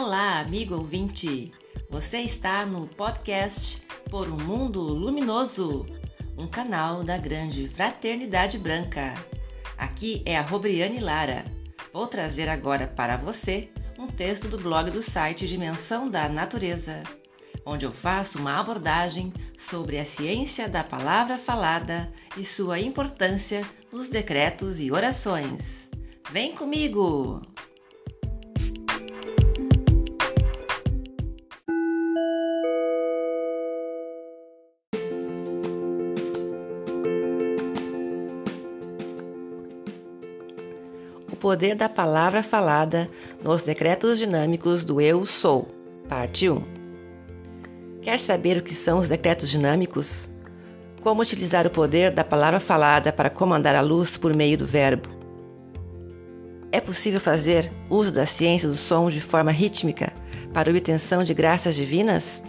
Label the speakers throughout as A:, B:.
A: Olá, amigo ouvinte! Você está no podcast Por um Mundo Luminoso, um canal da Grande Fraternidade Branca. Aqui é a Robriane Lara. Vou trazer agora para você um texto do blog do site Dimensão da Natureza, onde eu faço uma abordagem sobre a ciência da palavra falada e sua importância nos decretos e orações. Vem comigo! Poder da palavra falada nos decretos dinâmicos do Eu Sou, parte 1. Quer saber o que são os decretos dinâmicos? Como utilizar o poder da palavra falada para comandar a luz por meio do verbo? É possível fazer uso da ciência do som de forma rítmica para obtenção de graças divinas?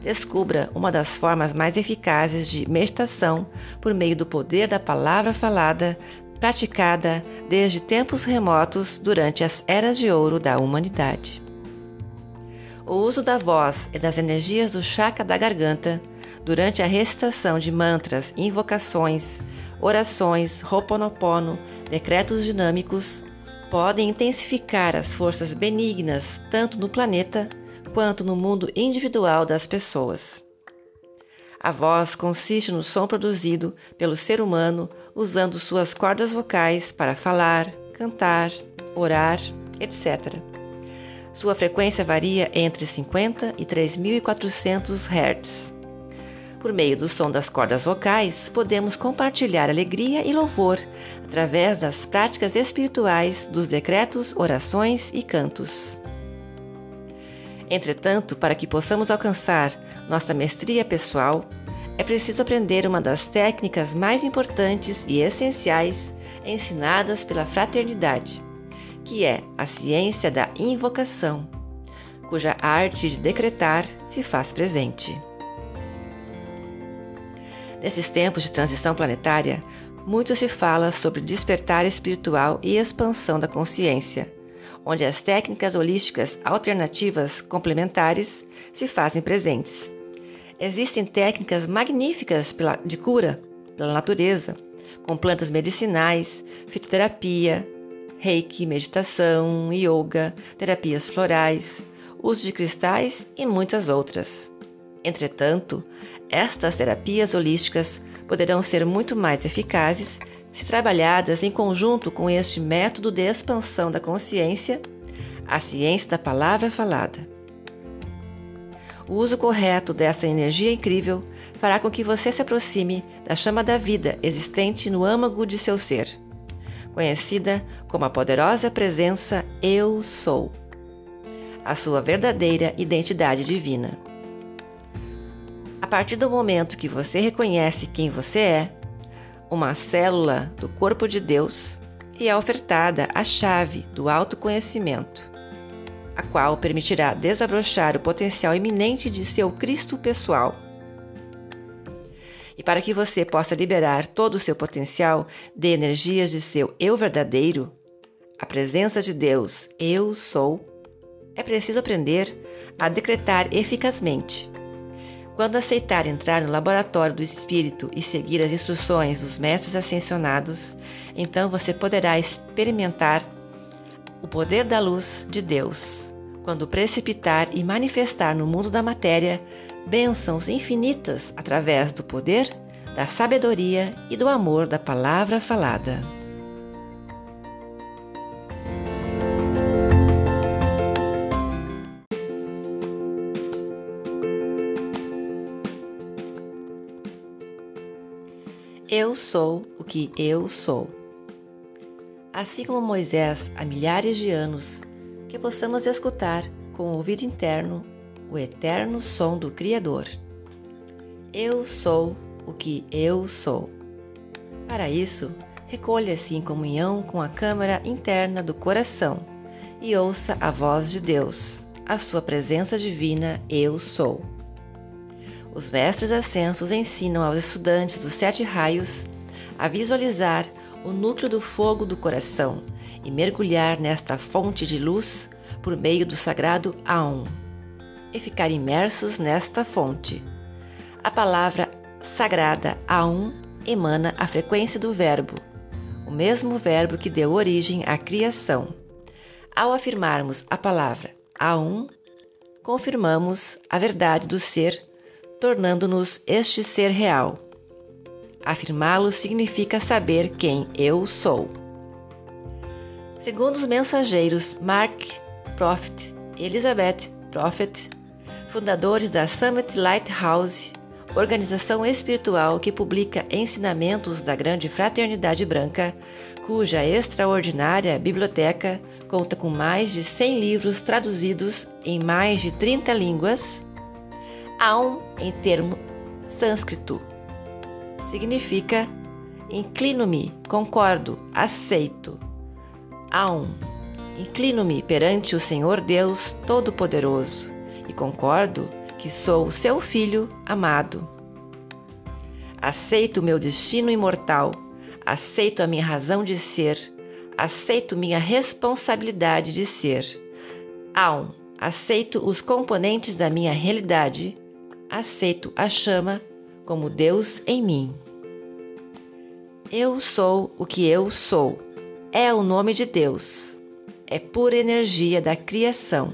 A: Descubra uma das formas mais eficazes de meditação por meio do poder da palavra falada praticada desde tempos remotos durante as eras de ouro da humanidade. O uso da voz e das energias do chakra da garganta durante a recitação de mantras, invocações, orações, roponopono, decretos dinâmicos podem intensificar as forças benignas tanto no planeta quanto no mundo individual das pessoas. A voz consiste no som produzido pelo ser humano usando suas cordas vocais para falar, cantar, orar, etc. Sua frequência varia entre 50 e 3.400 Hz. Por meio do som das cordas vocais, podemos compartilhar alegria e louvor através das práticas espirituais dos decretos, orações e cantos. Entretanto, para que possamos alcançar nossa mestria pessoal, é preciso aprender uma das técnicas mais importantes e essenciais ensinadas pela fraternidade, que é a ciência da invocação, cuja arte de decretar se faz presente. Nesses tempos de transição planetária, muito se fala sobre despertar espiritual e expansão da consciência onde as técnicas holísticas alternativas complementares se fazem presentes. Existem técnicas magníficas de cura pela natureza, com plantas medicinais, fitoterapia, reiki, meditação, yoga, terapias florais, uso de cristais e muitas outras. Entretanto, estas terapias holísticas poderão ser muito mais eficazes se trabalhadas em conjunto com este método de expansão da consciência, a ciência da palavra falada. O uso correto dessa energia incrível fará com que você se aproxime da chama da vida existente no âmago de seu ser, conhecida como a poderosa presença Eu Sou, a sua verdadeira identidade divina. A partir do momento que você reconhece quem você é, uma célula do corpo de Deus, e é ofertada a chave do autoconhecimento, a qual permitirá desabrochar o potencial iminente de seu Cristo pessoal. E para que você possa liberar todo o seu potencial de energias de seu eu verdadeiro, a presença de Deus, eu sou, é preciso aprender a decretar eficazmente quando aceitar entrar no laboratório do espírito e seguir as instruções dos mestres ascensionados, então você poderá experimentar o poder da luz de Deus, quando precipitar e manifestar no mundo da matéria bênçãos infinitas através do poder, da sabedoria e do amor da palavra falada. Eu sou o que eu sou. Assim como Moisés há milhares de anos, que possamos escutar com o ouvido interno o eterno som do Criador. Eu sou o que eu sou. Para isso, recolha-se em comunhão com a câmara interna do coração e ouça a voz de Deus, a sua presença divina Eu sou. Os mestres ascensos ensinam aos estudantes dos sete raios a visualizar o núcleo do fogo do coração e mergulhar nesta fonte de luz por meio do sagrado Aum e ficar imersos nesta fonte. A palavra sagrada Aum emana a frequência do verbo, o mesmo verbo que deu origem à criação. Ao afirmarmos a palavra Aum, confirmamos a verdade do ser, tornando-nos este ser real. Afirmá-lo significa saber quem eu sou. Segundo os mensageiros Mark Prophet e Elizabeth Prophet, fundadores da Summit Lighthouse, organização espiritual que publica ensinamentos da Grande Fraternidade Branca, cuja extraordinária biblioteca conta com mais de 100 livros traduzidos em mais de 30 línguas, Aum, em termo sânscrito, significa inclino-me, concordo, aceito. Aum, inclino-me perante o Senhor Deus Todo-Poderoso e concordo que sou seu filho amado. Aceito o meu destino imortal, aceito a minha razão de ser, aceito minha responsabilidade de ser. Aum, aceito os componentes da minha realidade, aceito a chama como Deus em mim. Eu sou o que eu sou. É o nome de Deus. É pura energia da criação.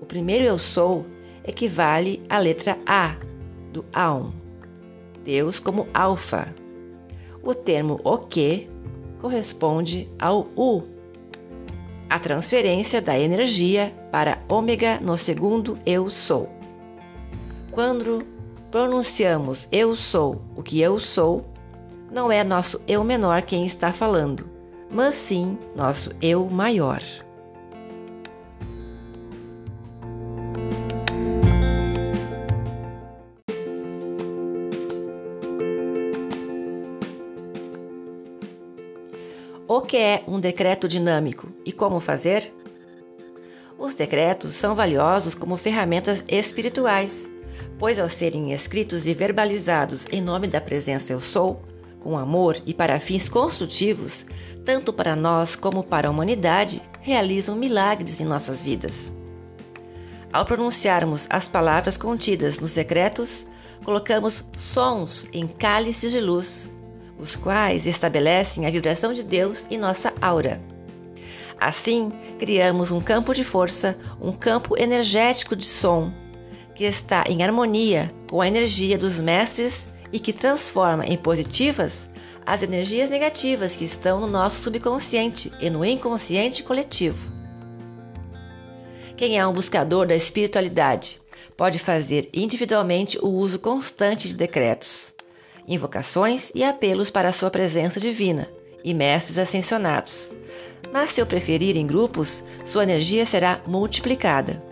A: O primeiro eu sou equivale à letra A do Aum, Deus como alfa. O termo o que corresponde ao U, a transferência da energia para ômega no segundo eu sou. Quando pronunciamos eu sou o que eu sou, não é nosso eu menor quem está falando, mas sim nosso eu maior. O que é um decreto dinâmico e como fazer? Os decretos são valiosos como ferramentas espirituais, pois ao serem escritos e verbalizados em nome da presença Eu Sou, com amor e para fins construtivos, tanto para nós como para a humanidade, realizam milagres em nossas vidas. Ao pronunciarmos as palavras contidas nos decretos, colocamos sons em cálices de luz os quais estabelecem a vibração de Deus em nossa aura. Assim, criamos um campo de força, um campo energético de som, que está em harmonia com a energia dos mestres e que transforma em positivas as energias negativas que estão no nosso subconsciente e no inconsciente coletivo. Quem é um buscador da espiritualidade pode fazer individualmente o uso constante de decretos invocações e apelos para a sua presença divina e mestres ascensionados. Mas se eu preferir em grupos, sua energia será multiplicada.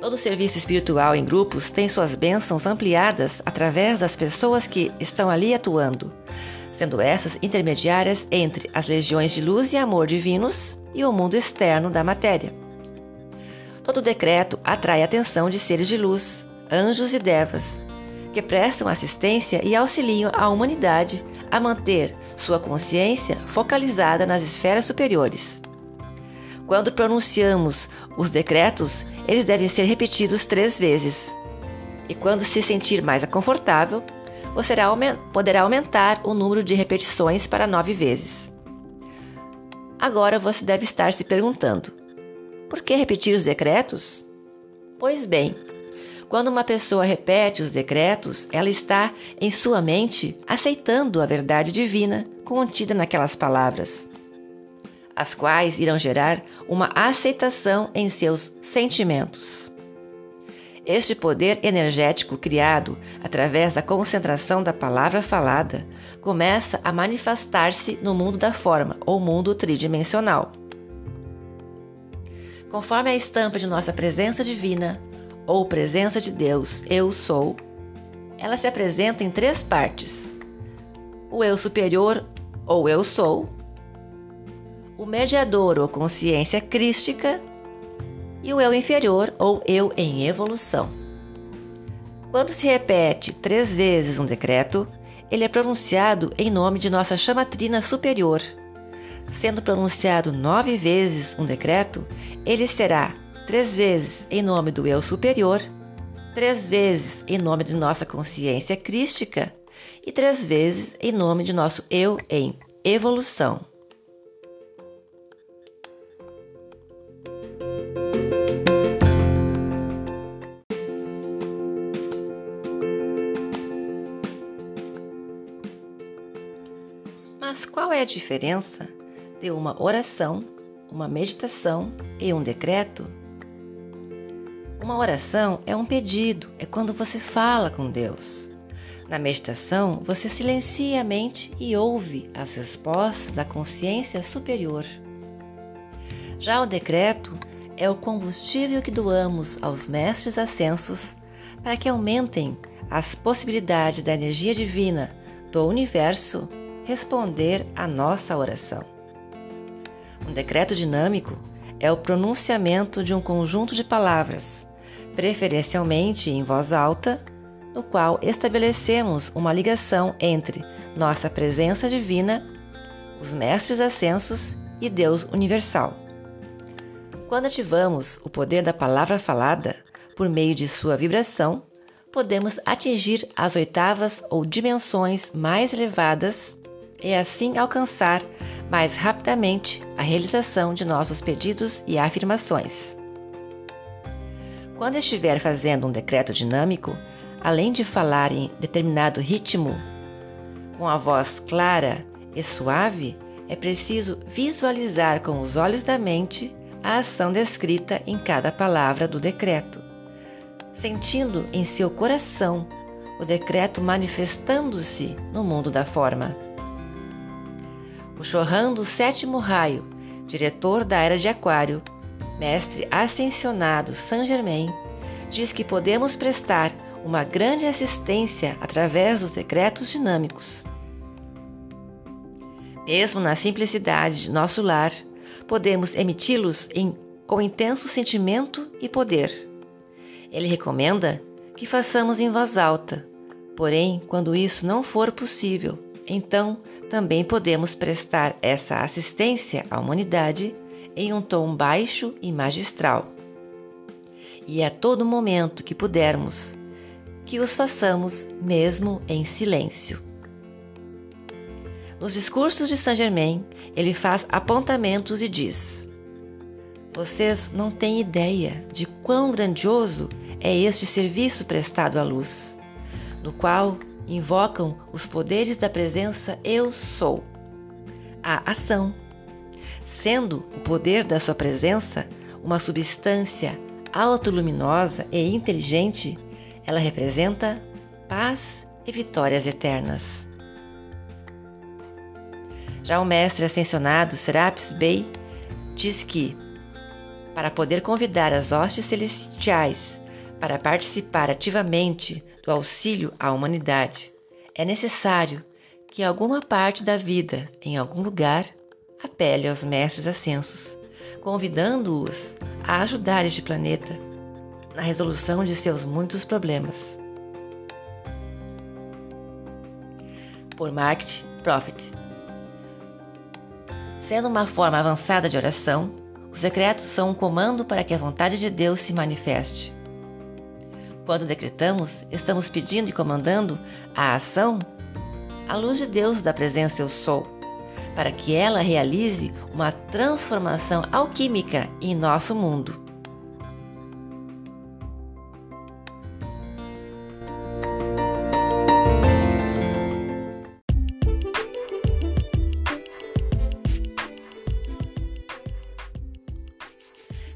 A: Todo serviço espiritual em grupos tem suas bênçãos ampliadas através das pessoas que estão ali atuando, sendo essas intermediárias entre as legiões de luz e amor divinos e o mundo externo da matéria. Todo decreto atrai a atenção de seres de luz, anjos e devas, que prestam assistência e auxiliam a humanidade a manter sua consciência focalizada nas esferas superiores. Quando pronunciamos os decretos, eles devem ser repetidos três vezes. E quando se sentir mais confortável, você poderá aumentar o número de repetições para nove vezes. Agora você deve estar se perguntando: por que repetir os decretos? Pois bem, quando uma pessoa repete os decretos, ela está em sua mente aceitando a verdade divina contida naquelas palavras, as quais irão gerar uma aceitação em seus sentimentos. Este poder energético criado através da concentração da palavra falada começa a manifestar-se no mundo da forma ou mundo tridimensional. Conforme a estampa de nossa presença divina, ou presença de Deus, eu sou, ela se apresenta em três partes: o eu superior, ou eu sou, o mediador, ou consciência crística, e o eu inferior, ou eu em evolução. Quando se repete três vezes um decreto, ele é pronunciado em nome de nossa chamatrina superior, Sendo pronunciado nove vezes um decreto, ele será três vezes em nome do eu superior, três vezes em nome de nossa consciência crística e três vezes em nome de nosso eu em evolução. É a diferença de uma oração, uma meditação e um decreto? Uma oração é um pedido, é quando você fala com Deus. Na meditação, você silencia a mente e ouve as respostas da consciência superior. Já o decreto é o combustível que doamos aos mestres ascensos para que aumentem as possibilidades da energia divina do universo responder à nossa oração. Um decreto dinâmico é o pronunciamento de um conjunto de palavras, preferencialmente em voz alta, no qual estabelecemos uma ligação entre nossa presença divina, os mestres ascensos e Deus universal. Quando ativamos o poder da palavra falada por meio de sua vibração, podemos atingir as oitavas ou dimensões mais elevadas e assim alcançar mais rapidamente a realização de nossos pedidos e afirmações. Quando estiver fazendo um decreto dinâmico, além de falar em determinado ritmo, com a voz clara e suave, é preciso visualizar com os olhos da mente a ação descrita em cada palavra do decreto, sentindo em seu coração o decreto manifestando-se no mundo da forma o Chorran do sétimo raio, diretor da era de Aquário, mestre ascensionado Saint Germain, diz que podemos prestar uma grande assistência através dos decretos dinâmicos. Mesmo na simplicidade de nosso lar, podemos emiti-los com intenso sentimento e poder. Ele recomenda que façamos em voz alta, porém, quando isso não for possível, então também podemos prestar essa assistência à humanidade em um tom baixo e magistral. E a todo momento que pudermos, que os façamos mesmo em silêncio. Nos discursos de Saint Germain, ele faz apontamentos e diz: Vocês não têm ideia de quão grandioso é este serviço prestado à luz, no qual invocam os poderes da presença Eu Sou. A ação, sendo o poder da sua presença uma substância autoluminosa e inteligente, ela representa paz e vitórias eternas. Já o mestre ascensionado Serapis Bey diz que, para poder convidar as hostes celestiais para participar ativamente do auxílio à humanidade, é necessário que alguma parte da vida, em algum lugar, apele aos mestres ascensos, convidando-os a ajudar este planeta na resolução de seus muitos problemas. Por Market Profit. Sendo uma forma avançada de oração, os decretos são um comando para que a vontade de Deus se manifeste. Quando decretamos, estamos pedindo e comandando a ação à luz de Deus da presença Eu Sou, para que ela realize uma transformação alquímica em nosso mundo.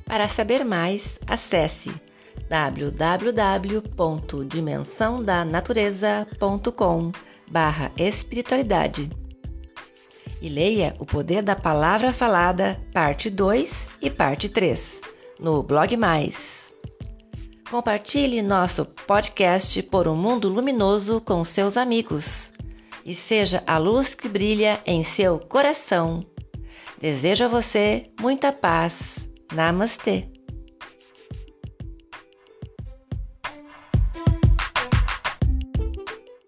A: Para saber mais, acesse www.dimensãodanatureza.com barra espiritualidade e leia O Poder da Palavra Falada, parte 2 e parte 3, no Blog Mais. Compartilhe nosso podcast por um mundo luminoso com seus amigos e seja a luz que brilha em seu coração. Desejo a você muita paz. Namastê!